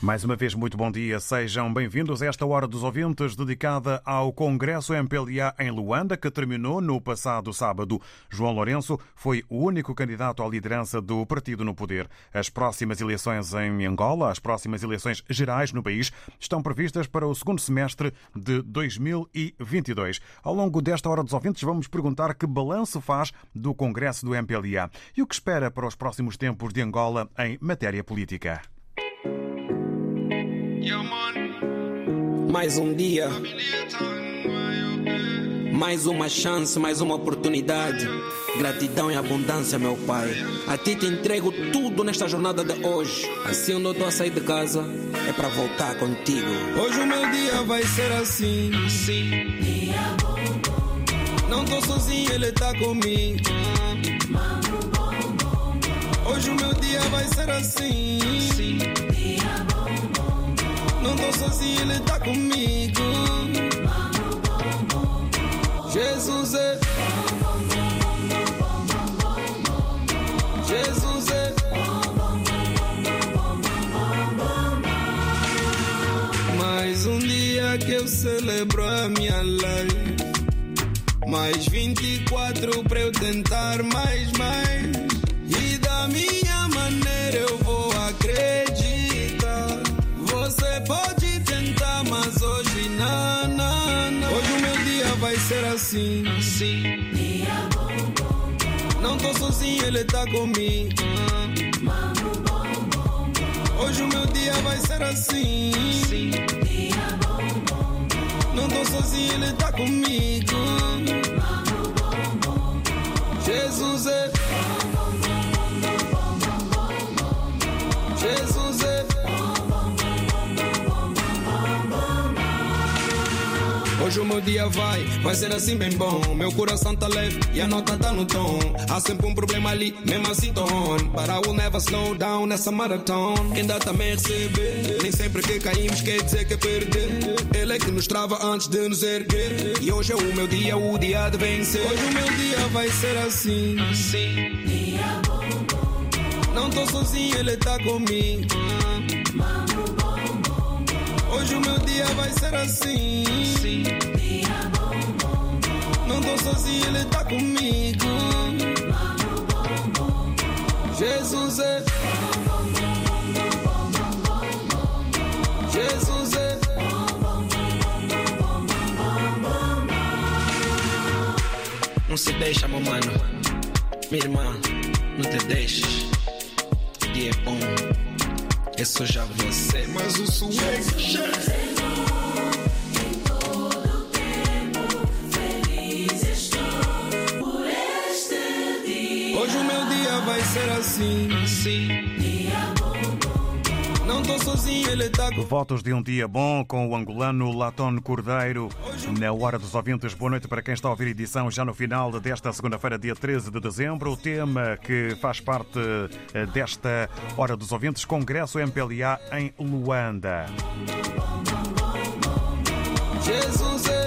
Mais uma vez, muito bom dia. Sejam bem-vindos a esta Hora dos Ouvintes, dedicada ao Congresso MPLA em Luanda, que terminou no passado sábado. João Lourenço foi o único candidato à liderança do partido no poder. As próximas eleições em Angola, as próximas eleições gerais no país, estão previstas para o segundo semestre de 2022. Ao longo desta Hora dos Ouvintes, vamos perguntar que balanço faz do Congresso do MPLA e o que espera para os próximos tempos de Angola em matéria política. Mais um dia, mais uma chance, mais uma oportunidade. Gratidão e abundância, meu Pai. A Ti te entrego tudo nesta jornada de hoje. Assim, onde eu estou a sair de casa, é para voltar contigo. Hoje o meu dia vai ser assim. Sim. Não tô sozinho, Ele tá comigo. Hoje o meu dia vai ser assim. Sim. Não tô sozinho, ele tá comigo. Jesus é. Jesus é. Mais um dia que eu celebro a minha life. Mais 24 pra eu tentar mais, mais. E da minha maneira eu vou acreditar. Sim. Não tô sozinho, ele tá comigo. Hoje o meu dia vai ser assim. Sim. Não tô sozinho, ele tá comigo. Jesus é. Hoje o meu dia vai, vai ser assim bem bom. Meu coração tá leve e a nota tá no tom. Há sempre um problema ali, mesmo assim tô on. But I will never slow down nessa maratona. Dá também recebe. Nem sempre que caímos quer dizer que é perder. Ele é que nos trava antes de nos erguer. E hoje é o meu dia, o dia de vencer. Hoje o meu dia vai ser assim. Sim. Não tô sozinho, ele tá comigo. Hoje o meu dia vai ser assim. Sim. Não tô sozinho, ele tá comigo. Jesus é. Jesus é. Não se deixa, meu mano. Minha irmã, não te deixes. O dia é bom. É já você, mas o swing Hoje o meu dia vai ser assim, sim. Sozinho, ele tá com Votos de um dia bom com o angolano Laton Cordeiro. Na hora dos ouvintes, boa noite para quem está a ouvir a edição já no final desta segunda-feira, dia 13 de dezembro. O tema que faz parte eh, desta hora dos ouvintes, Congresso MPLA em Luanda. Jesus é.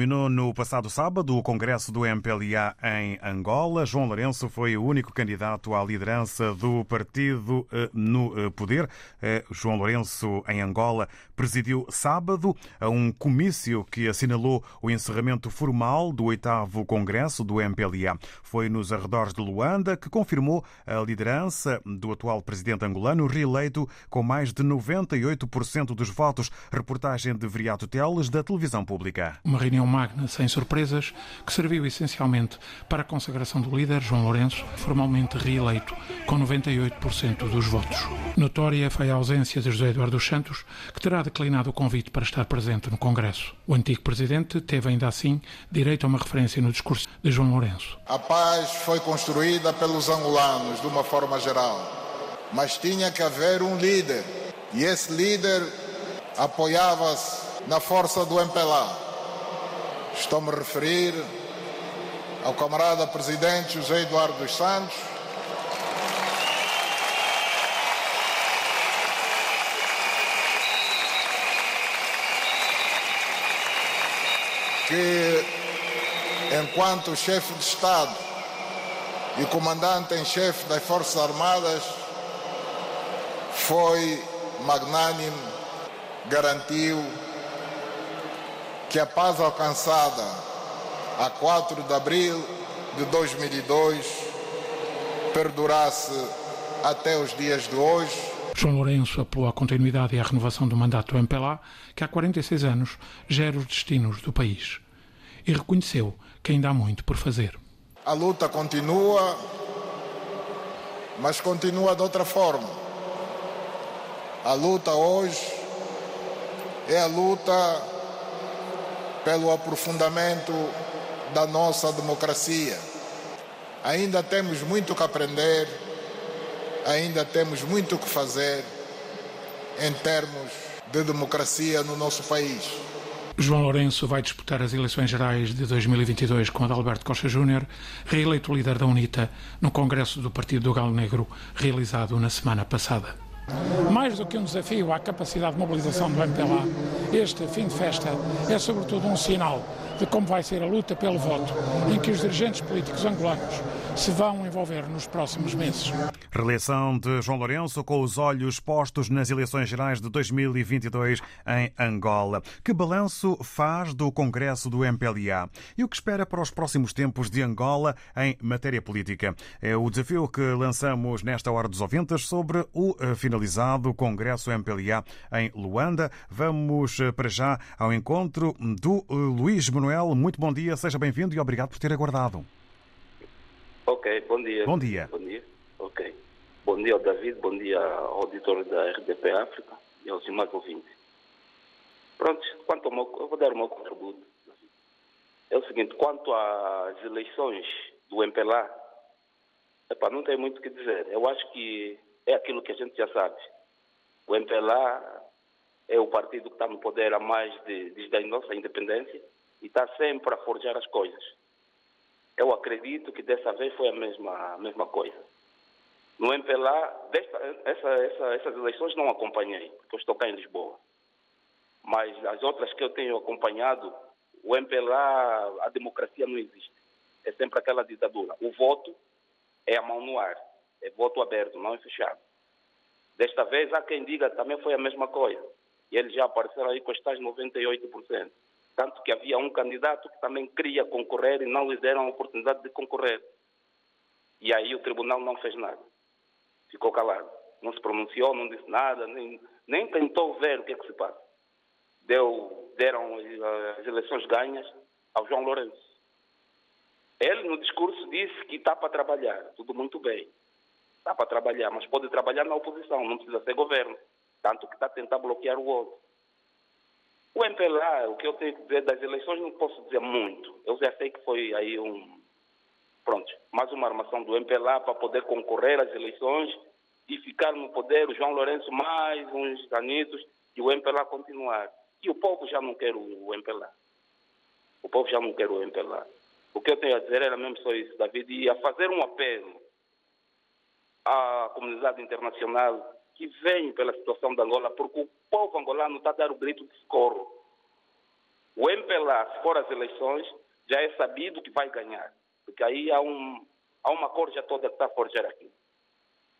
Terminou no passado sábado o Congresso do MPLA em Angola. João Lourenço foi o único candidato à liderança do partido eh, no eh, poder. Eh, João Lourenço, em Angola, presidiu sábado a um comício que assinalou o encerramento formal do oitavo Congresso do MPLA. Foi nos arredores de Luanda que confirmou a liderança do atual presidente angolano, reeleito com mais de 98% dos votos. Reportagem de Viriato Teles, da televisão pública. Uma reunião magna sem surpresas que serviu essencialmente para a consagração do líder, João Lourenço, formalmente reeleito com 98% dos votos. Notória foi a ausência de José Eduardo Santos, que terá declinado o convite para estar presente no Congresso. O antigo presidente teve ainda assim direito a uma referência no discurso de João Lourenço. A paz foi construída pelos angolanos de uma forma geral, mas tinha que haver um líder e esse líder apoiava-se na força do MPLA. Estou-me a referir ao camarada presidente José Eduardo dos Santos, que, enquanto chefe de Estado e comandante em chefe das Forças Armadas, foi magnânimo, garantiu que a paz alcançada a 4 de abril de 2002 perdurasse até os dias de hoje. João Lourenço apelou à continuidade e à renovação do mandato do MPLA, que há 46 anos gera os destinos do país. E reconheceu que ainda há muito por fazer. A luta continua, mas continua de outra forma. A luta hoje é a luta pelo aprofundamento da nossa democracia. Ainda temos muito que aprender, ainda temos muito que fazer em termos de democracia no nosso país. João Lourenço vai disputar as eleições gerais de 2022 com Adalberto Costa Júnior, reeleito líder da UNITA no Congresso do Partido do Galo Negro, realizado na semana passada. Mais do que um desafio à capacidade de mobilização do MPLA, este fim de festa é sobretudo um sinal de como vai ser a luta pelo voto, em que os dirigentes políticos angolanos se vão envolver nos próximos meses. Reeleição de João Lourenço com os olhos postos nas eleições gerais de 2022 em Angola. Que balanço faz do Congresso do MPLA e o que espera para os próximos tempos de Angola em matéria política? É o desafio que lançamos nesta hora dos ouvintes sobre o eh, finalizado Congresso MPLA em Luanda. Vamos eh, para já ao encontro do eh, Luís Manuel. Muito bom dia, seja bem-vindo e obrigado por ter aguardado. Ok, bom dia. Bom dia. Bom dia. Ok. Bom dia ao David, bom dia ao auditor da RDP África e aos demais ouvintes. Pronto, quanto ao meu, eu vou dar o meu contributo. É o seguinte, quanto às eleições do MPLA, epa, não tem muito o que dizer. Eu acho que é aquilo que a gente já sabe. O MPLA é o partido que está no poder há mais de, desde a nossa independência e está sempre a forjar as coisas. Eu acredito que dessa vez foi a mesma, a mesma coisa. No MPLA, desta, essa, essa, essas eleições não acompanhei, porque eu estou cá em Lisboa. Mas as outras que eu tenho acompanhado, o MPLA, a democracia não existe. É sempre aquela ditadura. O voto é a mão no ar. É voto aberto, não é fechado. Desta vez, há quem diga também foi a mesma coisa. E eles já apareceram aí com os tais 98%. Tanto que havia um candidato que também queria concorrer e não lhe deram a oportunidade de concorrer. E aí o tribunal não fez nada. Ficou calado. Não se pronunciou, não disse nada, nem, nem tentou ver o que é que se passa. Deu, deram as eleições ganhas ao João Lourenço. Ele, no discurso, disse que está para trabalhar. Tudo muito bem. Está para trabalhar, mas pode trabalhar na oposição, não precisa ser governo. Tanto que está a tentar bloquear o outro. O MPLA, o que eu tenho que dizer das eleições, não posso dizer muito. Eu já sei que foi aí um. Pronto, mais uma armação do MPLA para poder concorrer às eleições e ficar no poder o João Lourenço mais uns anitos e o MPLA continuar. E o povo já não quer o MPLA. O povo já não quer o MPLA. O que eu tenho a dizer era mesmo só isso, David, e a fazer um apelo à comunidade internacional que vem pela situação de Angola, porque o povo angolano está a dar o grito de socorro. O MPLA, se for às eleições, já é sabido que vai ganhar, porque aí há, um, há uma corja toda que está a forjar aqui.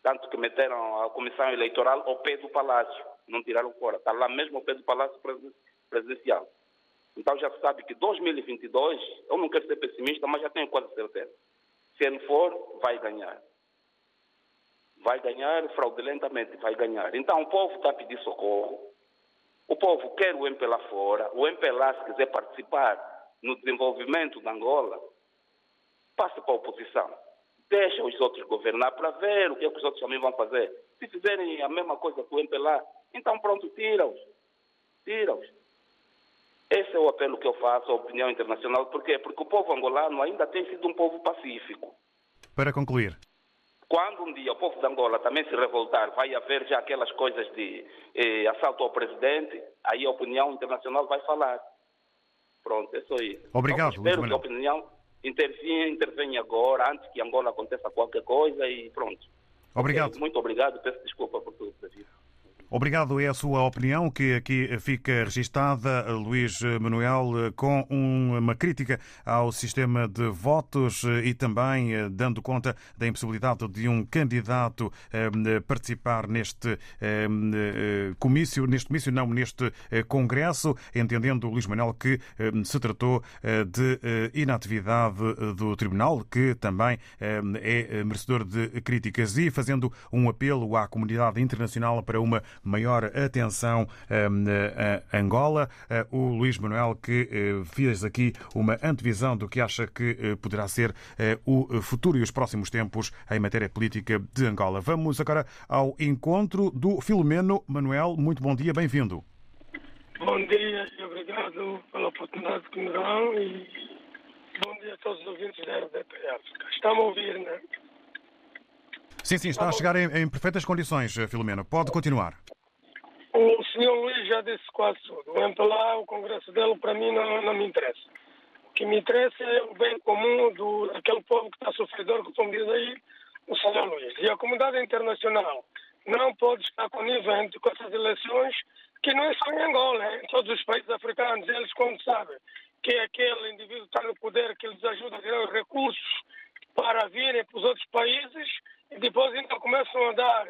Tanto que meteram a comissão eleitoral ao pé do palácio, não tiraram fora, está lá mesmo ao pé do palácio presidencial. Então já se sabe que 2022, eu não quero ser pessimista, mas já tenho quase certeza. Se ele for, vai ganhar vai ganhar fraudulentamente, vai ganhar. Então o povo está a pedir socorro, o povo quer o MPLA fora, o MPLA se quiser participar no desenvolvimento da Angola, passe para a oposição. Deixa os outros governar para ver o que, é que os outros também vão fazer. Se fizerem a mesma coisa que o MPLA, então pronto, tira-os. Tira-os. Esse é o apelo que eu faço à opinião internacional. Por quê? Porque o povo angolano ainda tem sido um povo pacífico. Para concluir. Quando um dia o povo de Angola também se revoltar, vai haver já aquelas coisas de eh, assalto ao presidente, aí a opinião internacional vai falar. Pronto, é só isso. Obrigado, então, espero que a opinião intervenha, intervenha agora, antes que Angola aconteça qualquer coisa e pronto. Obrigado. Okay, muito obrigado, peço desculpa por tudo, David. Obrigado, é a sua opinião que aqui fica registada, Luís Manuel, com uma crítica ao sistema de votos e também eh, dando conta da impossibilidade de um candidato eh, participar neste eh, comício, neste comício, não, neste congresso, entendendo Luís Manuel que se tratou de inatividade do Tribunal, que também é merecedor de críticas. E fazendo um apelo à comunidade internacional para uma maior atenção hum, a Angola. Eh, o Luís Manuel que eh, fez aqui uma antevisão do que acha que eh, poderá ser o futuro e os próximos tempos em matéria política de Angola. Vamos agora ao encontro do Filomeno Manuel. Muito bom dia, bem-vindo. Bom dia e obrigado pela oportunidade que me dão e bom dia a todos os ouvintes da RDP África. Estamos a ouvir, não é? Sim, sim, está a chegar em, em perfeitas condições, Filomeno. Pode continuar. O senhor Luís já disse quase tudo. Entra lá, o congresso dele, para mim, não, não me interessa. O que me interessa é o bem comum do, daquele povo que está sofredor, como diz aí o senhor Luís. E a comunidade internacional não pode estar conivente com essas eleições, que não é só em Angola, é em todos os países africanos. Eles, quando sabem que aquele indivíduo está no poder, que eles ajudam a tirar os recursos para virem para os outros países, e depois então começam a dar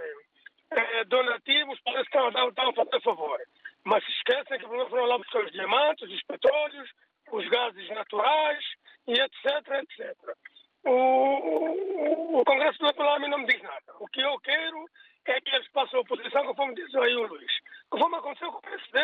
é, donativos, parece que estão a fazer favor. Mas se esquecem que foram lá buscar os diamantes, os petróleos, os gases naturais e etc, etc. O, o, o Congresso do Nacional a mim não me diz nada. O que eu quero é que eles passem a oposição, conforme diz aí o Luís. Conforme aconteceu com o PSD.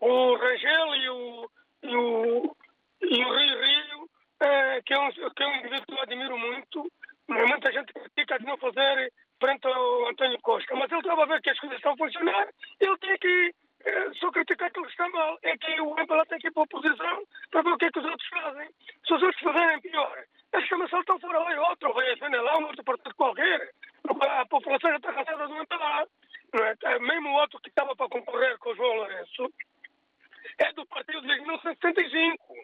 O Rangel e o, e o, e o Rio Rio, é, que, é um, que é um indivíduo que eu admiro muito, muita gente critica de não fazer frente ao António Costa. Mas ele estava a ver que as coisas estão a funcionar, ele tem que eh, só criticar que ele está mal. É que o MPLA tem que ir para a oposição para ver o que é que os outros fazem. Se os outros fazerem pior, eles também saltam fora lá e outro, vai a FNLA, um outro partido qualquer. A população já está cansada do MPLA. Não é? é? Mesmo o outro que estava para concorrer com o João Lourenço é do partido de 1975.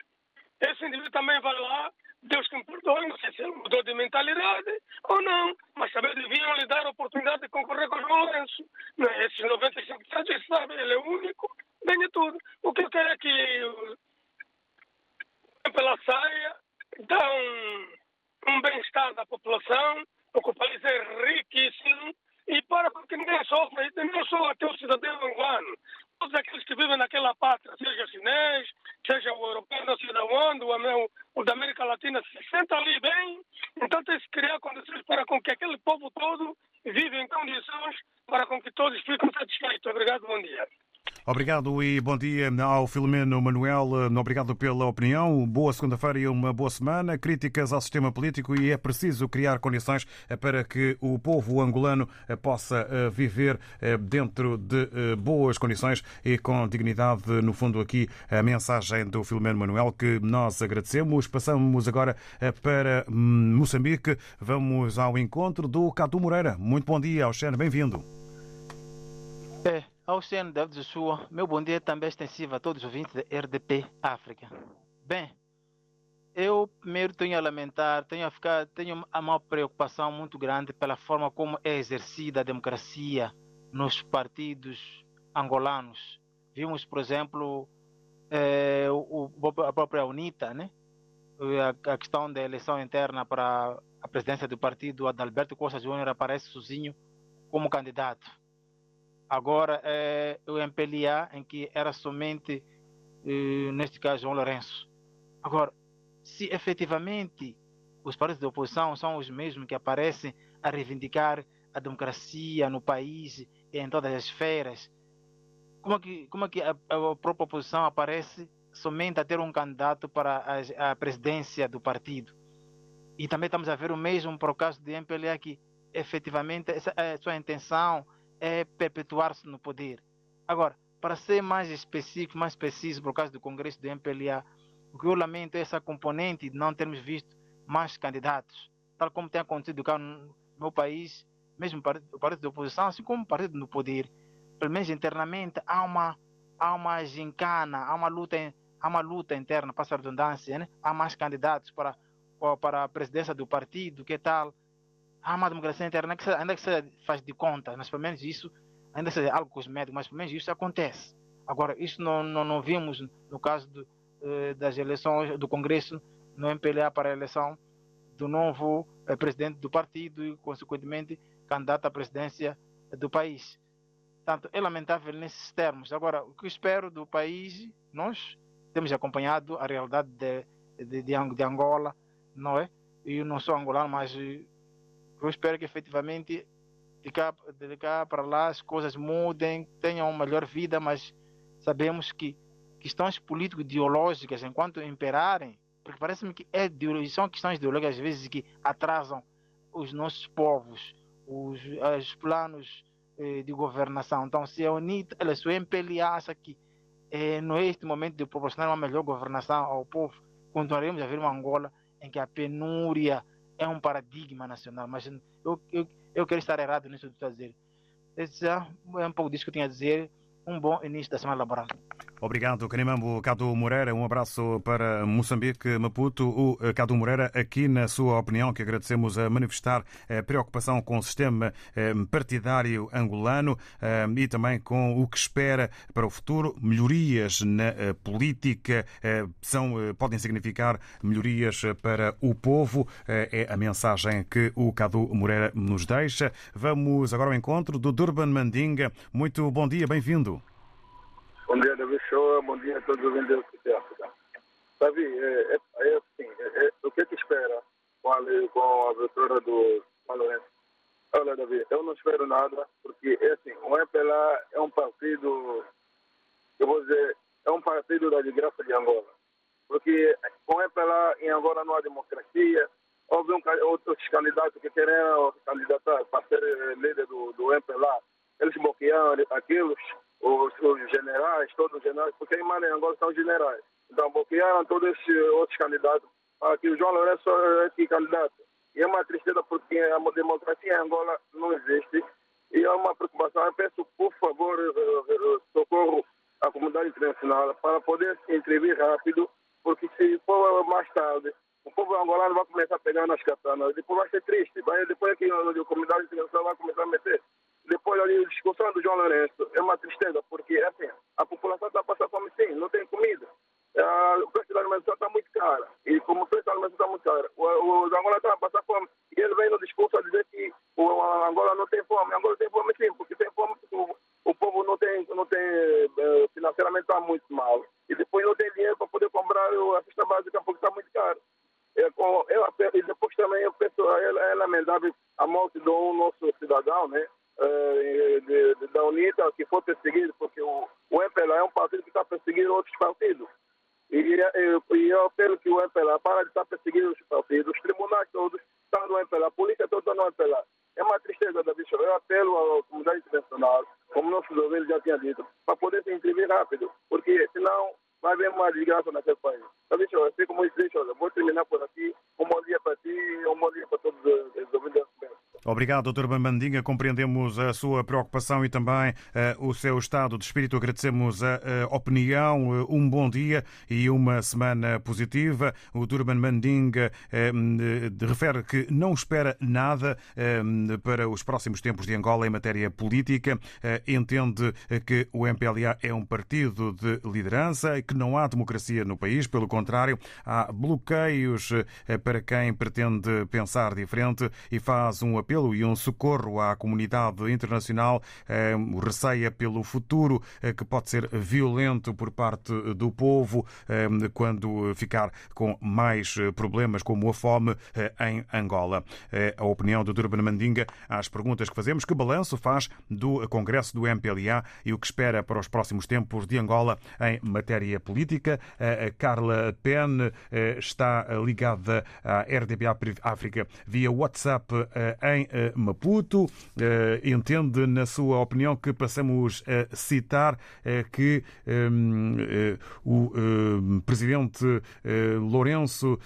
Esse indivíduo também vai lá Deus que me perdoe, não sei se ele mudou de mentalidade ou não, mas também deviam lhe dar a oportunidade de concorrer com o João Lourenço. Não, é? esses 95 eles sabem, ele é o único, ganha tudo. O que eu quero é que pela saia dá um, um bem-estar da população, porque o país é riquíssimo e para que ninguém sofra, não só até o cidadão angolano, todos aqueles que vivem naquela pátria, seja chinês, seja o europeu, não sei de onde, o, o da América Latina, se senta ali bem, então tem que se criar condições para com que aquele povo todo viva em condições para com que todos fiquem satisfeitos. Obrigado, bom dia. Obrigado e bom dia ao Filomeno Manuel. Obrigado pela opinião. Boa segunda-feira e uma boa semana. Críticas ao sistema político e é preciso criar condições para que o povo angolano possa eh, viver eh, dentro de eh, boas condições e com dignidade. No fundo, aqui a mensagem do Filomeno Manuel que nós agradecemos. Passamos agora para hum, Moçambique. Vamos ao encontro do Cadu Moreira. Muito bom dia, Alexandre. Bem-vindo. Ao Oceano David Joshua, meu bom dia também extensivo a todos os ouvintes da RDP África. Bem, eu primeiro tenho a lamentar, tenho a ficar, tenho uma preocupação muito grande pela forma como é exercida a democracia nos partidos angolanos. Vimos, por exemplo, é, o, a própria UNITA, né? A, a, questão da eleição interna para a presidência do partido, Adalberto Costa Júnior aparece sozinho como candidato Agora é o MPLA, em que era somente, eh, neste caso, João Lourenço. Agora, se efetivamente os partidos de oposição são os mesmos que aparecem a reivindicar a democracia no país e em todas as esferas, como é que, como é que a, a própria oposição aparece somente a ter um candidato para a, a presidência do partido. E também estamos a ver o mesmo para o caso de MPLA, que efetivamente essa, a sua intenção é perpetuar-se no poder. Agora, para ser mais específico, mais preciso, por causa do Congresso do MPLA, o que eu lamento é essa componente de não termos visto mais candidatos, tal como tem acontecido cá no meu país, mesmo o partido da oposição, assim como o partido no poder. Pelo menos internamente há uma, há uma gincana, há uma luta, há uma luta interna, para a redundância, né? há mais candidatos para, para a presidência do partido, que tal? Há uma democracia interna, que ainda que se faz de conta, mas pelo menos isso, ainda que seja algo cosmético, mas pelo menos isso acontece. Agora, isso não, não, não vimos no caso do, eh, das eleições do Congresso no MPLA para a eleição do novo eh, presidente do partido e, consequentemente, candidato à presidência do país. Portanto, é lamentável nesses termos. Agora, o que eu espero do país, nós temos acompanhado a realidade de, de, de Angola, não é? Eu não sou angolano, mas eu espero que efetivamente de cá, de cá para lá as coisas mudem, tenham uma melhor vida, mas sabemos que questões político-ideológicas, enquanto imperarem, porque parece-me que é, são questões ideológicas às vezes que atrasam os nossos povos, os, os planos eh, de governação. Então, se a UNITA, ela, se MPLA acha que eh, não é este momento de proporcionar uma melhor governação ao povo, continuaremos a ver uma Angola em que a penúria é um paradigma nacional. Mas eu, eu, eu quero estar errado nisso que dizer. Esse é um pouco disso que eu tinha a dizer. Um bom início da semana laboral. Obrigado, Canimambo Cadu Moreira. Um abraço para Moçambique, Maputo. O eh, Cadu Moreira, aqui na sua opinião, que agradecemos a manifestar a preocupação com o sistema eh, partidário angolano eh, e também com o que espera para o futuro. Melhorias na política são, podem significar melhorias para o povo. É a mensagem que o Cadu Moreira nos deixa. Vamos agora ao encontro do Durban Mandinga. Muito bom dia, bem-vindo. Bom dia, David Show. Bom dia a todos os vendedores de África. Davi, é, é, é assim, é, é, o que te espera com a, com a abertura do Lourenço? Olha, Davi, eu não espero nada, porque é assim, o MPLA é um partido, eu vou dizer, é um partido da desgraça de Angola. Porque com o MPLA em Angola não há democracia, houve um, outros candidatos que queriam candidatar para ser líder do, do MPLA, eles bloquearam aqueles os, os generais, todos os generais, porque em Mali agora são generais. Então bloquearam todos esses outros candidatos para que o João Lourenço é esse candidato. E é uma tristeza porque a democracia em Angola não existe. E é uma preocupação. Eu peço, por favor, eh, eh, socorro à comunidade internacional para poder se intervir rápido, porque se for mais tarde, o povo angolano vai começar a pegar nas katanas. Depois vai ser triste. Depois é que a comunidade internacional vai começar a meter depois ali a discussão do João Lourenço é uma tristeza, porque assim, a população está passando fome sim, não tem comida. Uh, o preço da alimentação está muito caro. E como o preço da alimentação está muito caro, os Angola estão a passar fome. E ele vem no discurso a dizer que o Angola não tem fome. Angola tem fome sim, porque tem fome porque o, o povo não tem, não tem uh, financeiramente está muito mal. E depois não tem dinheiro para poder comprar a cesta básica porque está muito caro. É, com, eu, e depois também eu penso, é, é lamentável a morte de um nosso cidadão, né? Eh, de, de, da UNITA que foi perseguido, porque o, o MPLA é um partido que está perseguindo outros partidos. E, e, e eu apelo que o MPLA para de estar perseguindo os partidos, os tribunais todos estão no MPLA, a polícia toda está no MPLA. É uma tristeza, David Eu apelo à comunidade internacional, como nossos ouvintes já tinham dito, para poder se inscrever rápido, porque senão vai haver uma desgraça naquele país. David Show, assim como eu disse, vou terminar por aqui. Um bom dia para ti e um bom dia para todos os ouvintes. Obrigado, Dr. Bambandinha. Compreendemos a sua preocupação e também uh, o seu estado de espírito. Agradecemos a, a opinião. Uh, um bom dia e uma semana positiva. O Durban Mandinga uh, refere que não espera nada para os próximos tempos de Angola em matéria política. Entende que o MPLA é um partido de liderança e que não há democracia no país. Pelo contrário, há bloqueios para quem pretende pensar diferente e faz um apelo e um socorro à comunidade internacional, receia pelo futuro que pode ser violento por parte do povo quando ficar com mais problemas como a fome em Angola. A opinião do Durban Mandinga às perguntas que fazemos. Que balanço faz do Congresso do MPLA e o que espera para os próximos tempos de Angola em matéria política? A Carla Penn está ligada à RDP África via WhatsApp em Maputo. Entende, na sua opinião, que passamos a citar que o presidente Lourenço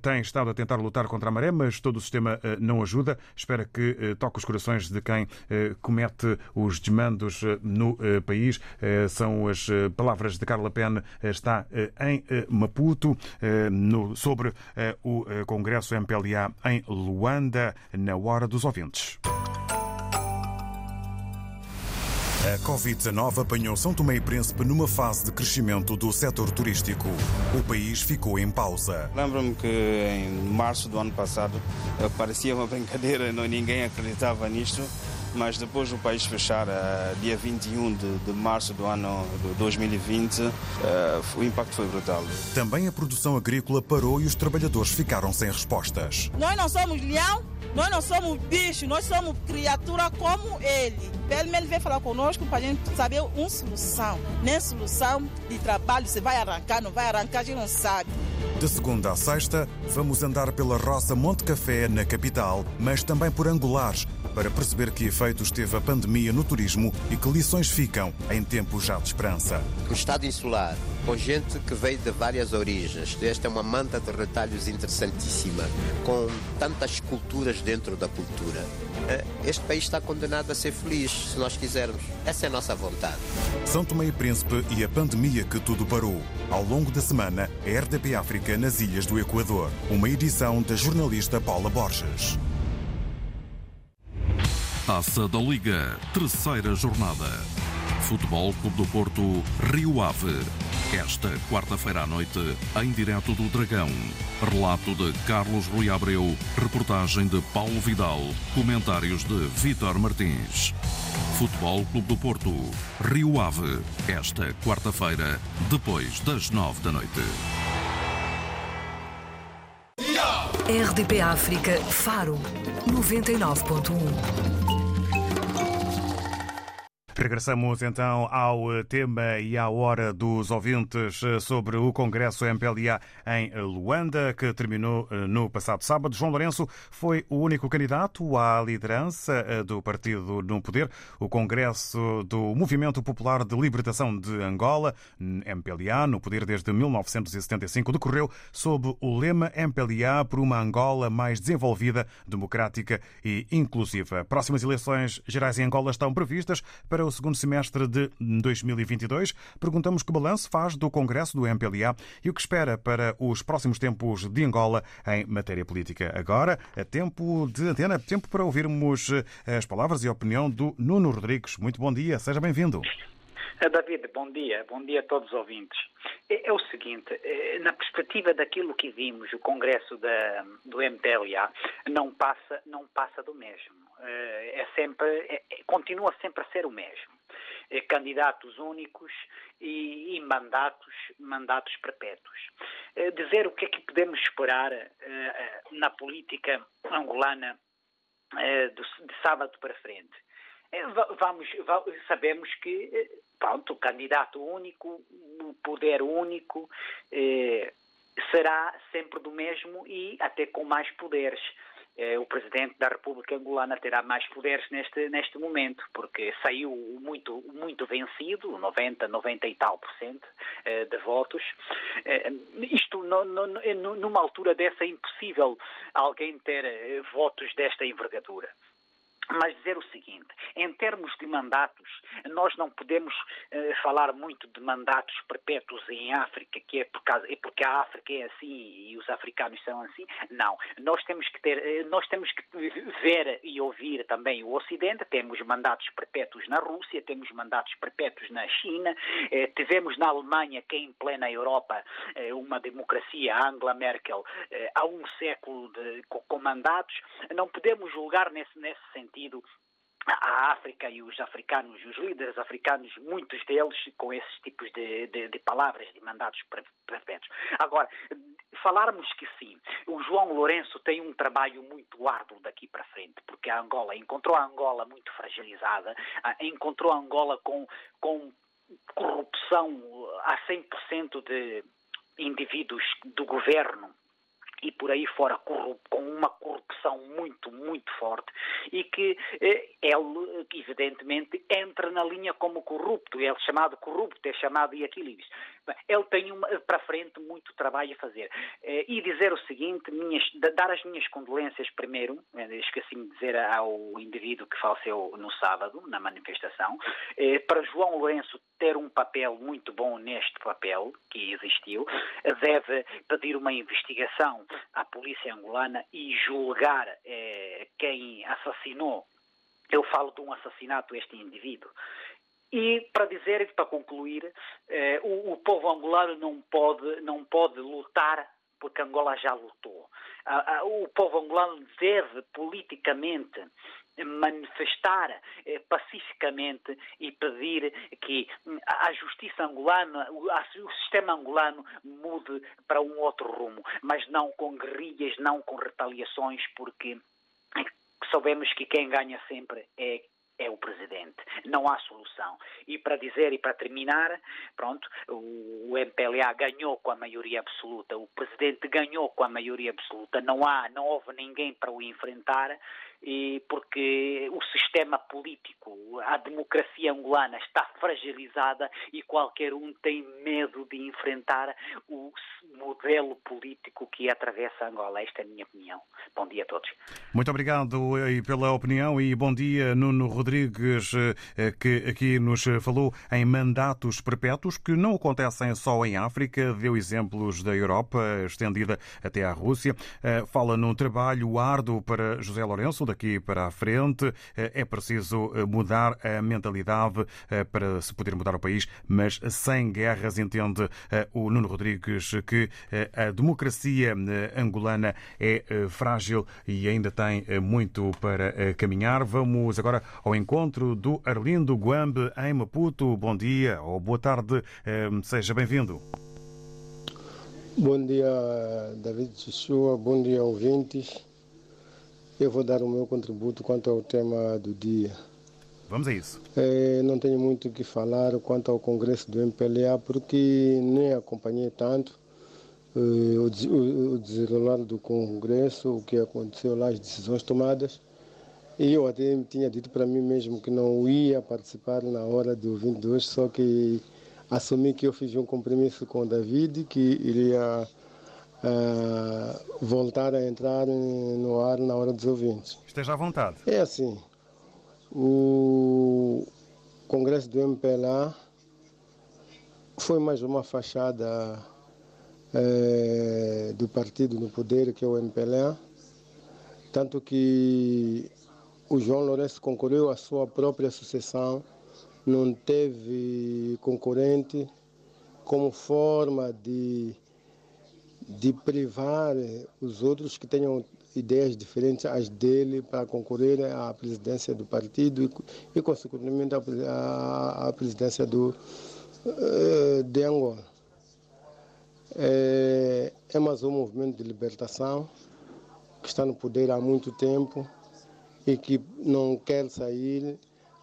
tem estado a tentar lutar contra a maré, mas todo o sistema não ajuda. Espera que toque os corações de quem comete os desmandos no país. São as palavras de Carla Penn, está em Maputo, sobre o Congresso MPLA em Luanda, na hora dos ouvintes. A Covid-19 apanhou São Tomé e Príncipe numa fase de crescimento do setor turístico. O país ficou em pausa. Lembro-me que em março do ano passado parecia uma brincadeira, não, ninguém acreditava nisto mas depois do país fechar, uh, dia 21 de, de, março do ano de 2020, uh, o impacto foi brutal. Também a produção agrícola parou e os trabalhadores ficaram sem respostas. Nós não somos leão, nós não somos bicho, nós somos criatura como ele. Pelo menos vem falar conosco para a gente saber uma solução. Nem solução de trabalho, se vai arrancar, não vai arrancar, a gente não sabe. De segunda a sexta, vamos andar pela Roça Monte Café, na capital, mas também por Angulares, para perceber que efeitos teve a pandemia no turismo e que lições ficam em tempos já de esperança. O estado insular, com gente que veio de várias origens. Esta é uma manta de retalhos interessantíssima, com tantas culturas dentro da cultura. Eh, este país está condenado a ser feliz, se nós quisermos. Essa é a nossa vontade. São Tomé e Príncipe e a pandemia que tudo parou. Ao longo da semana, a RDP África nas Ilhas do Equador. Uma edição da jornalista Paula Borges. Taça da Liga, terceira jornada. Futebol Clube do Porto, Rio Ave. Esta quarta-feira à noite, em direto do Dragão. Relato de Carlos Rui Abreu, reportagem de Paulo Vidal, comentários de Vítor Martins. Futebol Clube do Porto, Rio Ave. Esta quarta-feira, depois das nove da noite. RDP África, Faro, 99.1. Regressamos então ao tema e à hora dos ouvintes sobre o Congresso MPLA em Luanda, que terminou eh, no passado sábado. João Lourenço foi o único candidato à liderança eh, do partido no poder. O Congresso do Movimento Popular de Libertação de Angola, MPLA, no poder desde 1975, decorreu sob o lema MPLA por uma Angola mais desenvolvida, democrática e inclusiva. Próximas eleições gerais em Angola estão previstas para o segundo semestre de 2022. Perguntamos que balanço faz do Congresso do MPLA e o que espera para os próximos tempos de Angola em matéria política. Agora, é tempo de antena, tempo para ouvirmos eh, as palavras e a opinião do Nuno Rodrigues. Muito bom dia, seja bem-vindo. Eh, David, bom dia. Bom dia a todos os ouvintes. É, é, o seguinte, eh, na perspectiva daquilo que vimos, o Congresso da, do MPLA não passa, não passa do mesmo. Eh, é sempre, é, é, continua sempre a ser o mesmo. É, candidatos únicos e, e, mandatos, mandatos perpétuos. dizer o que é que podemos esperar na política angolana de sábado para frente. Vamos, sabemos que pronto, candidato único, o poder único, será sempre do mesmo e até com mais poderes. Eh, o Presidente da República Angolana terá mais poderes neste, neste momento, porque saiu muito, muito vencido, 90, 90 e tal por cento eh, de votos. Eh, isto, no, no, numa altura dessa, é impossível alguém ter votos desta envergadura. Mas dizer o seguinte: em termos de mandatos, nós não podemos uh, falar muito de mandatos perpétuos em África, que é, por causa, é porque a África é assim e os africanos são assim. Não, nós temos que ter, uh, nós temos que ver e ouvir também o Ocidente. Temos mandatos perpétuos na Rússia, temos mandatos perpétuos na China, uh, tivemos na Alemanha, que é em plena Europa, uma democracia, Angela Merkel, há um século de, com, com mandatos. Não podemos julgar nesse, nesse sentido sentido a África e os africanos, os líderes africanos, muitos deles com esses tipos de, de, de palavras, de mandatos perpétuos. Agora, falarmos que sim, o João Lourenço tem um trabalho muito árduo daqui para frente, porque a Angola encontrou a Angola muito fragilizada, encontrou a Angola com, com corrupção a 100% de indivíduos do governo e por aí fora com uma corrupção muito, muito forte e que eh, ele, evidentemente, entra na linha como corrupto, é chamado corrupto, é chamado de Aquiles. Ele tem uma, para frente muito trabalho a fazer. Eh, e dizer o seguinte, minhas, dar as minhas condolências primeiro, eh, esqueci-me de dizer ao indivíduo que faleceu no sábado, na manifestação, eh, para João Lourenço ter um papel muito bom neste papel que existiu, deve pedir uma investigação à polícia angolana e julgar quem assassinou. Eu falo de um assassinato este indivíduo. E para dizer e para concluir, eh, o, o, povo angolano não pode, não pode lutar porque Angola já lutou. o povo angolano deve politicamente manifestar eh, pacificamente e pedir que hum, a justiça angolana, o sistema angolano mude para um outro rumo, mas não com guerrilhas, não com retaliações, porque sabemos que quem ganha sempre é é o presidente. Não há solução. E para dizer e para terminar, pronto, o MPLA ganhou com a maioria absoluta, o presidente ganhou com a maioria absoluta. Não há, não houve ninguém para o enfrentar porque o sistema político, a democracia angolana está fragilizada e qualquer um tem medo de enfrentar o modelo político que atravessa Angola. Esta é a minha opinião. Bom dia a todos. Muito obrigado pela opinião e bom dia, Nuno Rodrigues, eh, que aqui nos falou em mandatos perpétuos que não acontecem só em África, deu exemplos da Europa, estendida até à Rússia. Eh, fala num trabalho árduo para José Lourenço, daqui para a frente. Eh, é preciso eh, mudar a mentalidade eh, para se poder mudar o país, mas sem guerras, entende o Nuno Rodrigues que a democracia angolana é frágil e ainda tem muito para caminhar. Vamos agora ao encontro do Arlindo Guambe em Maputo. Bom dia ou boa tarde, seja bem-vindo. Bom dia, David Joshua. Bom dia, ouvintes. Eu vou dar o meu contributo quanto ao tema do dia. Vamos a isso. É, não tenho muito o que falar quanto ao congresso do MPLA, porque nem acompanhei tanto é, o, o, o desenrolar do congresso, o que aconteceu lá, as decisões tomadas. E eu até tinha dito para mim mesmo que não ia participar na hora do 22, só que assumi que eu fiz um compromisso com o David, que iria uh, voltar a entrar no ar na hora dos ouvintes. Esteja à vontade. É assim, o Congresso do MPLA foi mais uma fachada é, do partido no poder, que é o MPLA, tanto que o João Lourenço concorreu à sua própria sucessão, não teve concorrente como forma de de privar os outros que tenham ideias diferentes às dele para concorrer à presidência do partido e, e consequentemente, à, à presidência do, uh, de Angola. É, é mais um movimento de libertação que está no poder há muito tempo e que não quer sair.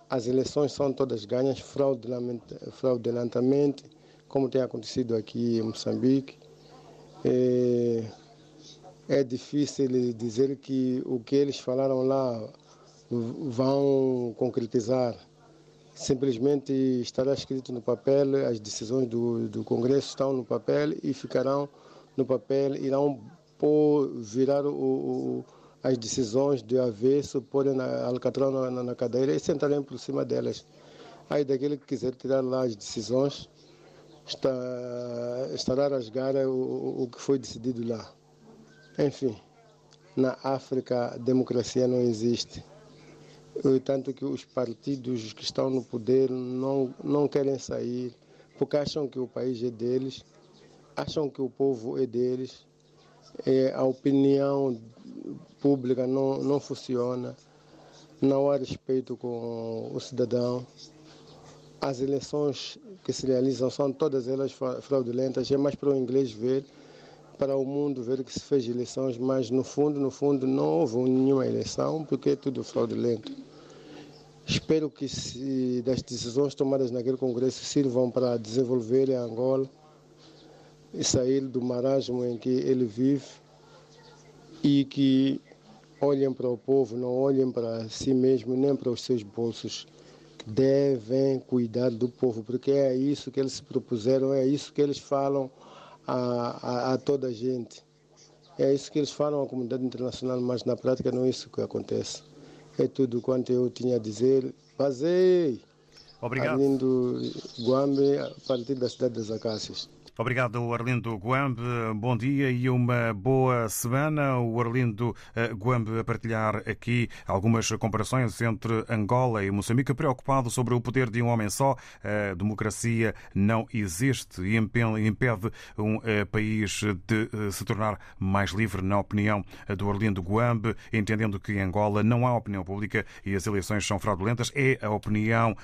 As eleições são todas ganhas fraudulentamente, como tem acontecido aqui em Moçambique. É, é difícil dizer que o que eles falaram lá vão concretizar. Simplesmente estará escrito no papel, as decisões do, do Congresso estão no papel e ficarão no papel, irão pôr, virar o, o, as decisões de avesso, porem na alcatrão na, na, cadeira e sentarem por cima delas. Aí daquele que quiser tirar lá as decisões, está, estará a rasgar o, o que foi decidido lá. Enfim, na África a democracia não existe. Tanto que os partidos que estão no poder não, não querem sair, porque acham que o país é deles, acham que o povo é deles, é, a opinião pública não, não funciona, não há respeito com o cidadão. As eleições que se realizam são todas elas fraudulentas, é mais para o inglês ver, para o mundo ver que se fez eleições, mas no fundo, no fundo não houve nenhuma eleição, porque é tudo fraudulento. Espero que se, das decisões tomadas naquele congresso sirvam para desenvolver a Angola e sair do marasmo em que ele vive e que olhem para o povo, não olhem para si mesmo nem para os seus bolsos. Devem cuidar do povo, porque é isso que eles se propuseram, é isso que eles falam a, a, a toda a gente. É isso que eles falam à comunidade internacional, mas na prática não é isso que acontece. É tudo quanto eu tinha a dizer. Vazei! Obrigado. Arlindo Guambe, a partir da cidade das Acácias. Obrigado, Arlindo Guambe. Bom dia e uma boa semana. O Arlindo eh, Guambe a partilhar aqui algumas comparações entre Angola e Moçambique, preocupado sobre o poder de um homem só. A democracia não existe e impede um eh, país de eh, se tornar mais livre, na opinião do Arlindo Guambe, entendendo que em Angola não há opinião pública e as eleições são fraudulentas. É a opinião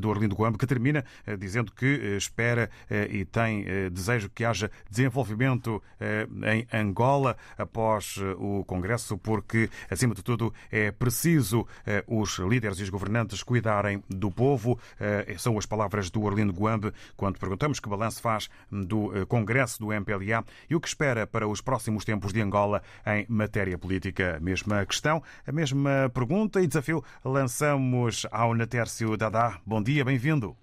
do Arlindo Guambe que termina dizendo que espera e tem desejo que haja desenvolvimento eh, em Angola após eh, o Congresso, porque, acima de tudo, é preciso eh, os líderes e os governantes cuidarem do povo. São as palavras do Arlindo Guambe quando perguntamos que balanço faz do Congresso do MPLA e o que espera para os próximos tempos de Angola em matéria política. Mesma questão, a mesma pergunta e desafio lançamos ao Natércio Dadá. Bom dia, bem-vindo.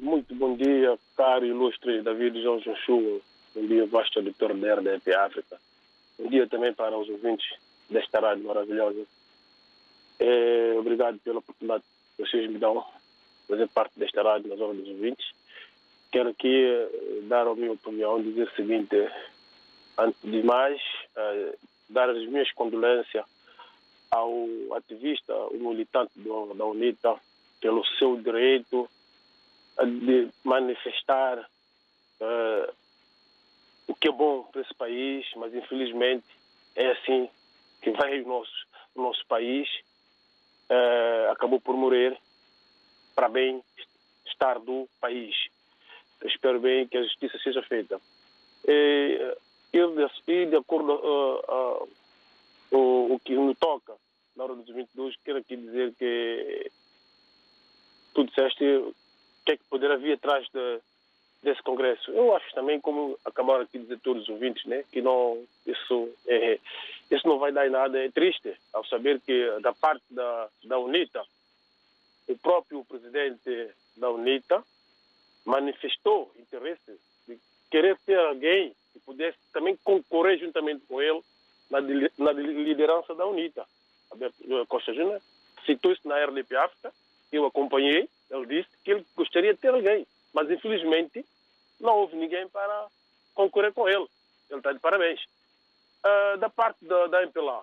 Muito bom dia, caro e ilustre David João Joshua. Bom dia, vasto auditor da RDP África. Bom dia também para os ouvintes desta rádio maravilhosa. É, obrigado pela oportunidade que vocês me dão de fazer parte desta rádio nas horas dos ouvintes. Quero aqui eh, dar a minha opinião, dizer o seguinte, antes de mais, eh, dar as minhas condolências ao ativista, o militante do, da UNITA, pelo seu direito de manifestar uh, o que é bom para esse país, mas infelizmente é assim que vai o nosso, o nosso país. Uh, acabou por morrer para bem-estar do país. Eu espero bem que a justiça seja feita. E, e de acordo uh, uh, o, o que me toca na hora dos 22, quero aqui dizer que tu disseste que é que poderá vir atrás de, desse congresso. Eu acho também, como acabaram aqui de dizer todos os ouvintes, né, que não isso é, isso não vai dar em nada. É triste ao saber que da parte da da UNITA, o próprio presidente da UNITA manifestou interesse de querer ter alguém que pudesse também concorrer juntamente com ele na, na liderança da UNITA. Costa Júnior citou isso na RDP África, eu acompanhei ele disse que ele gostaria de ter alguém, mas infelizmente não houve ninguém para concorrer com ele. Ele está de parabéns. Uh, da parte da, da MPLA,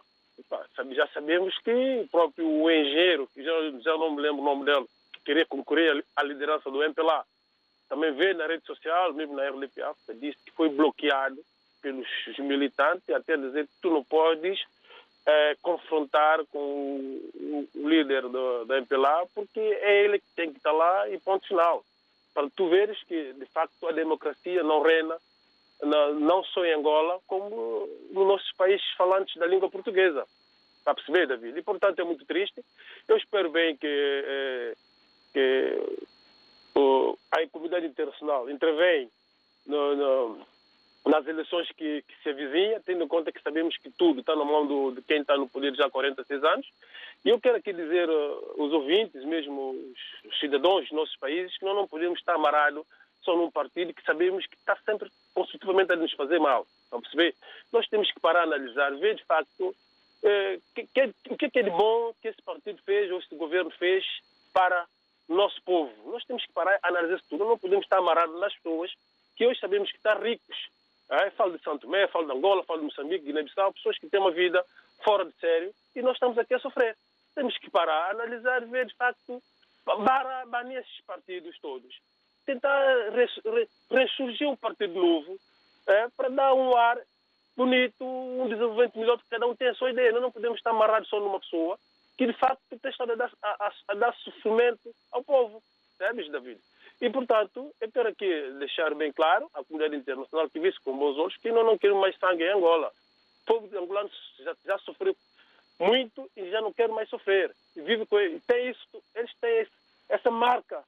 já sabemos que o próprio engenheiro, que já, já não me lembro o nome dele, que queria concorrer à liderança do MPLA, também veio na rede social, mesmo na RDPA, disse que foi bloqueado pelos militantes, até dizer que tu não podes é, confrontar com o, líder do, da MPLA, porque é ele que tem que estar lá e ponto final. Para tu veres que, de facto, a democracia não reina, não só em Angola, como nos nossos países falantes da língua portuguesa. Está a perceber, David? E, portanto, é muito triste. Eu espero bem que, é, que a comunidade internacional intervém no, no nas eleições que, que, se avizinha, tendo em conta que sabemos que tudo está na mão do, de quem está no poder já há 46 anos. E eu quero aqui dizer uh, os ouvintes, mesmo os, os, cidadãos dos nossos países, que nós não podemos estar amarrados só num partido que sabemos que está sempre construtivamente a nos fazer mal. Estão a perceber? Nós temos que parar a analisar, ver de facto eh, que, que, o que é de bom que esse partido fez ou esse governo fez para o nosso povo. Nós temos que parar a analisar isso tudo. Não podemos estar amarrados nas pessoas que hoje sabemos que estão ricos. É? Falo de Santo Tomé, falo de Angola, falo de Moçambique, Guiné-Bissau, pessoas que têm uma vida fora de sério e nós estamos aqui a sofrer. Temos que parar, analisar, ver de facto, banir esses partidos todos. Tentar ressurgir um partido novo é? para dar um ar bonito, um desenvolvimento melhor, porque cada um tem a sua ideia. Nós não podemos estar amarrados só numa pessoa que, de facto, tem estado a dar, a, a dar sofrimento ao povo. Sabes, David? E, portanto, eu quero aqui deixar bem claro à comunidade internacional que vê isso com bons olhos que nós não queremos mais sangue em Angola. O povo angolano já, já sofreu muito e já não quer mais sofrer. E vive com ele. Tem isso, eles têm esse, essa marca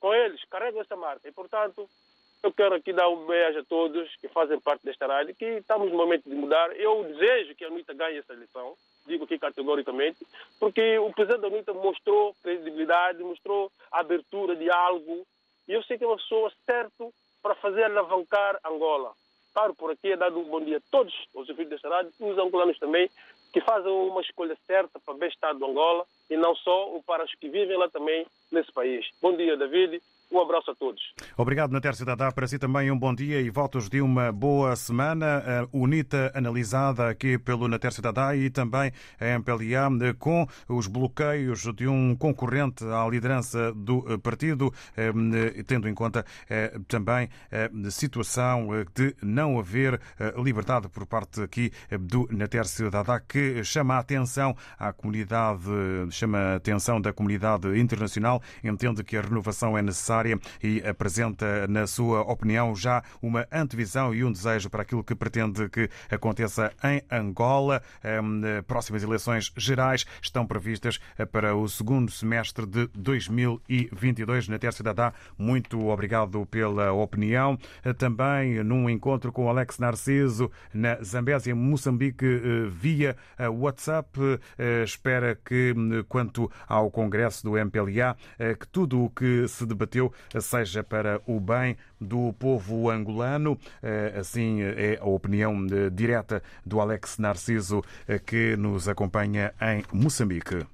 com eles, carregam essa marca. E, portanto, eu quero aqui dar um beijo a todos que fazem parte desta rádio, que estamos no momento de mudar. Eu desejo que a UNITA ganhe essa eleição, digo aqui categoricamente, porque o presidente da UNITA mostrou credibilidade, mostrou abertura, diálogo, e eu sei que é uma pessoa certa para fazer alavancar Angola. Paro por aqui, é dado um bom dia a todos os ouvintes desta rádio e os angolanos também, que fazem uma escolha certa para o bem-estar de Angola e não só para os que vivem lá também nesse país. Bom dia, David. Um abraço a todos. Obrigado, Natércio Dadá. Para si também um bom dia e votos de uma boa semana. A UNITA analisada aqui pelo Natércio Dadá e também a MPLA com os bloqueios de um concorrente à liderança do partido, eh, tendo em conta eh, também a situação de não haver eh, liberdade por parte aqui do Natércio Dadá, que chama a atenção à comunidade, chama a atenção da comunidade internacional, entende que a renovação é necessária e apresenta, na sua opinião, já uma antevisão e um desejo para aquilo que pretende que aconteça em Angola. Próximas eleições gerais estão previstas para o segundo semestre de 2022. Na Terça Dadá, muito obrigado pela opinião. Também num encontro com Alex Narciso na Zambésia, Moçambique, eh, via WhatsApp. Eh, espera que, quanto ao Congresso do MPLA, eh, que tudo o que se debateu seja para o bem do povo angolano. Eh, assim é a opinião eh, direta do Alex Narciso, eh, que nos acompanha em Moçambique.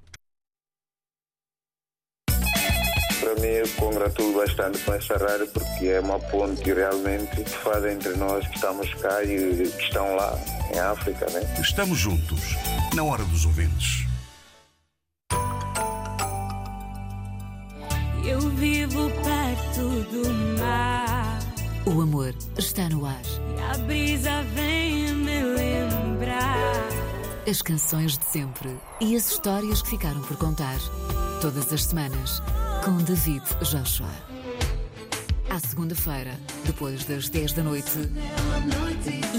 Para mim, eu congratulo bastante com essa rádio porque é uma ponte realmente que faz entre nós que estamos cá e que estão lá em África. Né? Estamos juntos, na hora dos ouvintes. Eu vivo perto do mar. O amor está no ar. E a brisa vem me lembrar. As canções de sempre e as histórias que ficaram por contar. Todas as semanas, com David Joshua. À segunda-feira, depois das 10 da noite.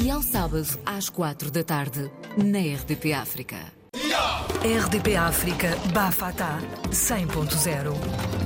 E ao sábado, às 4 da tarde, na RDP África. RDP África Bafata 100.0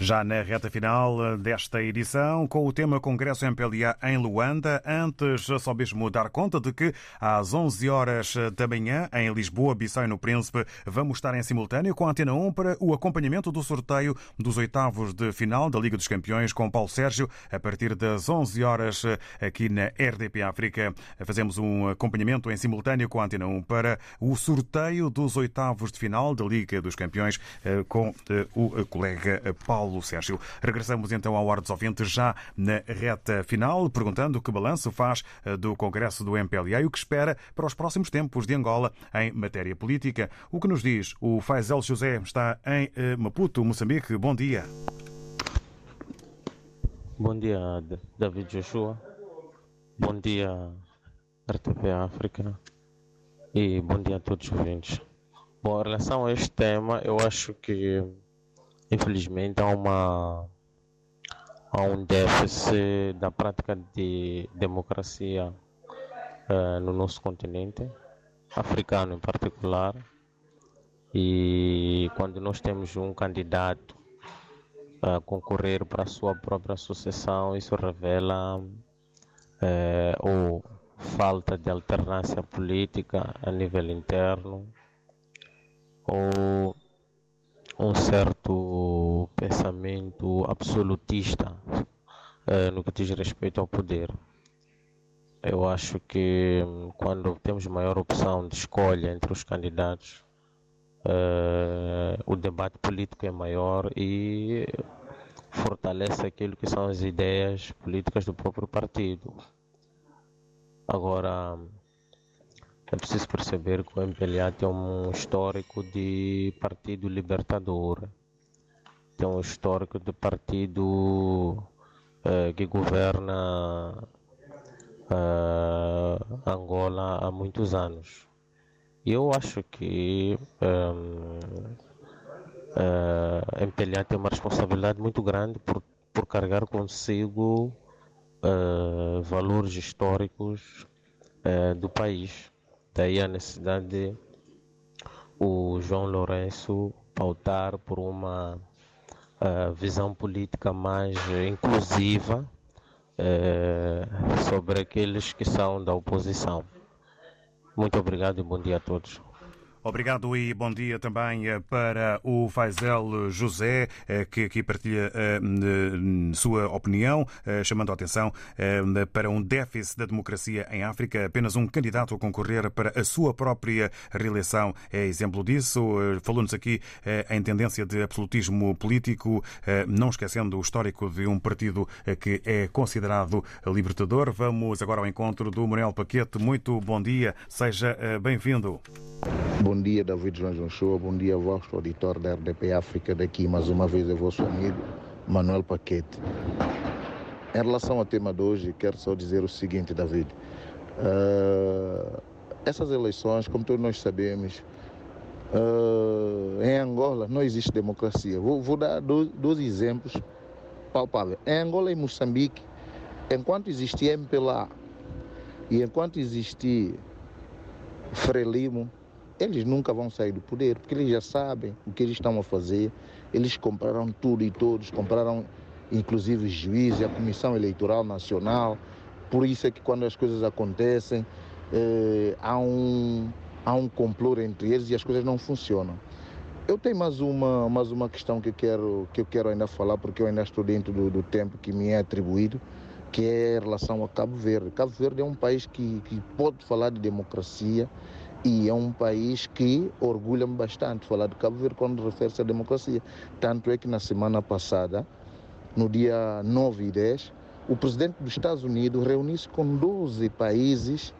Já na reta final desta edição, com o tema Congresso MPLA em Luanda, antes só mesmo dar conta de que às 11 horas da manhã, em Lisboa, Bissau e no Príncipe, vamos estar em simultâneo com a Antena 1 para o acompanhamento do sorteio dos oitavos de final da Liga dos Campeões com Paulo Sérgio, a partir das 11 horas aqui na RDP África. Fazemos um acompanhamento em simultâneo com a Antena 1 para o sorteio dos oitavos de final da Liga dos Campeões eh, com eh, o colega Paulo Paulo Sérgio. Regressamos então ao Hora dos Ouvintes já na reta final, perguntando que balanço faz eh, do Congresso do MPLA e o que espera para os próximos tempos de Angola em matéria política. O que nos diz o Faisal José está em eh, Maputo, Moçambique. Bom dia. Bom dia, David Joshua. Bom dia, RTP África. E bom dia a todos os ouvintes. Bom, em relação a este tema, eu acho que infelizmente há uma há um déficit da prática de democracia uh, no nosso continente africano em particular. E quando nós temos um candidato a concorrer para a sua própria sucessão isso revela uh, ou falta de alternância política a nível interno ou um certo pensamento absolutista uh, no que diz respeito ao poder. Eu acho que hum, quando temos maior opção de escolha entre os candidatos, uh, o debate político é maior e fortalece aquilo que são as ideias políticas do próprio partido. Agora, é preciso perceber que o MPLA tem um histórico de partido libertador, tem um histórico de partido uh, que governa uh, Angola há muitos anos. Eu acho que uh, a MPLA tem uma responsabilidade muito grande por, por carregar consigo uh, valores históricos uh, do país. Daí a necessidade de o João Lourenço pautar por uma visão política mais inclusiva é, sobre aqueles que são da oposição. Muito obrigado e bom dia a todos. Obrigado e bom dia também eh, para o Faisel José, eh, que aqui partilha eh, sua opinião, chamando a atenção para um déficit da democracia em África. Apenas um candidato a concorrer para a sua própria reeleição é exemplo disso. Falou-nos aqui em tendência de absolutismo político, não esquecendo o histórico de um partido que é considerado libertador. Vamos agora ao encontro do Manuel Paquete. Muito bom dia, seja bem-vindo. Bom dia, David João João. Bom dia, vosso auditor da RDP África. Daqui, mais uma vez, é vosso amigo Manuel Paquete. Em relação ao tema de hoje, quero só dizer o seguinte, David. Uh, essas eleições, como todos nós sabemos, uh, em Angola não existe democracia. Vou, vou dar dois, dois, exemplos palpáveis. Em Angola e Moçambique, enquanto existia MPLA e enquanto existia Frelimo, eles nunca vão sair do poder, porque eles já sabem o que eles estão a fazer. Eles compraram tudo e todos, compraram inclusive juízes, a Comissão Eleitoral Nacional. Por isso é que quando as coisas acontecem, eh, há, um, há um complô entre eles e as coisas não funcionam. Eu tenho mais uma, mais uma questão que eu, quero, que eu quero ainda falar, porque eu ainda estou dentro do, do tempo que me é atribuído, que é em relação a Cabo Verde. Cabo Verde é um país que, que pode falar de democracia, e é um país que orgulha-me bastante falar de Cabo Verde quando refere-se à democracia. Tanto é que na semana passada, no dia 9 e 10, o presidente dos Estados Unidos reuniu-se com 12 países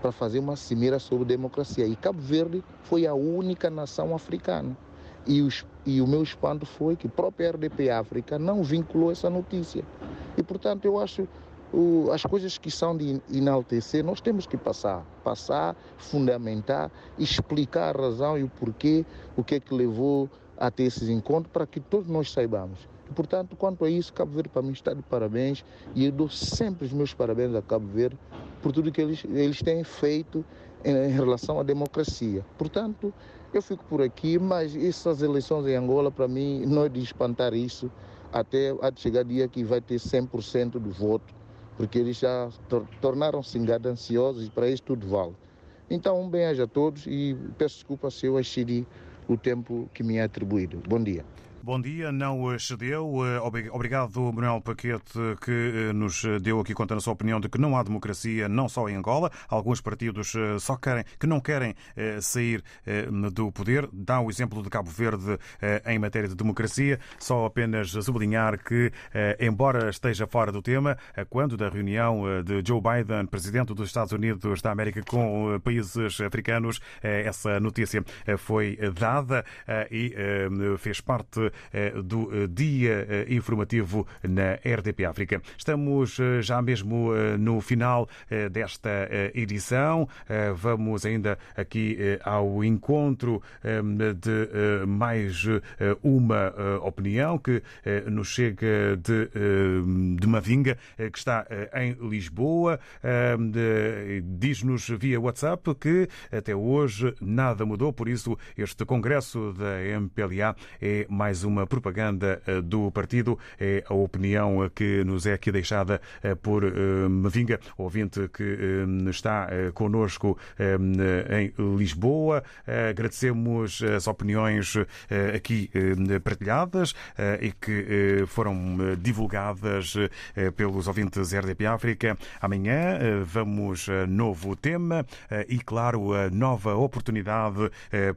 para fazer uma cimeira sobre democracia. E Cabo Verde foi a única nação africana. E, os, e o meu espanto foi que a própria RDP África não vinculou essa notícia. E, portanto, eu acho as coisas que são de enaltecer, nós temos que passar, passar, fundamentar, explicar a razão e o porquê, o que é que levou a ter esses encontros, para que todos nós saibamos. E, portanto, quanto a isso, Cabo Verde para mim está de parabéns e eu dou sempre os meus parabéns a Cabo Verde por tudo que eles, eles têm feito em, em relação à democracia. Portanto, eu fico por aqui, mas essas eleições em Angola, para mim, não é de espantar isso, até a chegar dia que vai ter 100% do voto porque eles já tor tornaram-se gananciosos e para isso tudo vale. Então, um bem-aja a todos e peço desculpa se eu excedi o tempo que me é atribuído. Bom dia. Bom dia, não excedeu. Eh, obrigado, Manuel Paquete, que eh, nos deu aqui conta na sua opinião de que não há democracia, não só em Angola. Alguns partidos eh, só querem, que não querem sair do poder. Dá o exemplo de Cabo Verde em matéria de democracia. Só apenas sublinhar que, embora esteja fora do tema, quando da reunião de Joe Biden, presidente dos Estados Unidos da América, com países africanos, essa notícia foi dada e fez parte eh, do eh, dia eh, informativo na RDP África. Estamos já mesmo no final desta edição. Vamos ainda aqui ao encontro de mais uma opinião que nos chega de, de Mavinga, que está em Lisboa. Diz-nos via WhatsApp que até hoje nada mudou, por isso este congresso da MPLA é mais uma propaganda do partido. É a opinião que nos é aqui deixada por Mavinga, ouvinte que está connosco em Lisboa. Agradecemos as opiniões aqui partilhadas e que foram divulgadas pelos ouvintes RDP África. Amanhã vamos novo tema e, claro, a nova oportunidade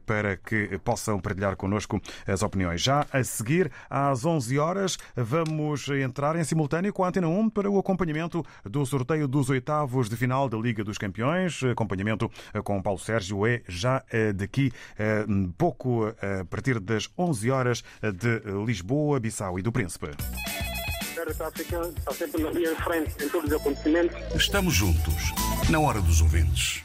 para que possam partilhar connosco as opiniões. Já a seguir, às 11 horas, vamos entrar em simultâneo com a Antena 1 para o acompanhamento do sorteio dos oitavos de final da Liga dos Campeões. Acompanhamento com Paulo Sérgio é já daqui pouco, a partir das 11 horas de Lisboa, Bissau e do Príncipe. Estamos juntos, na hora dos ouvintes.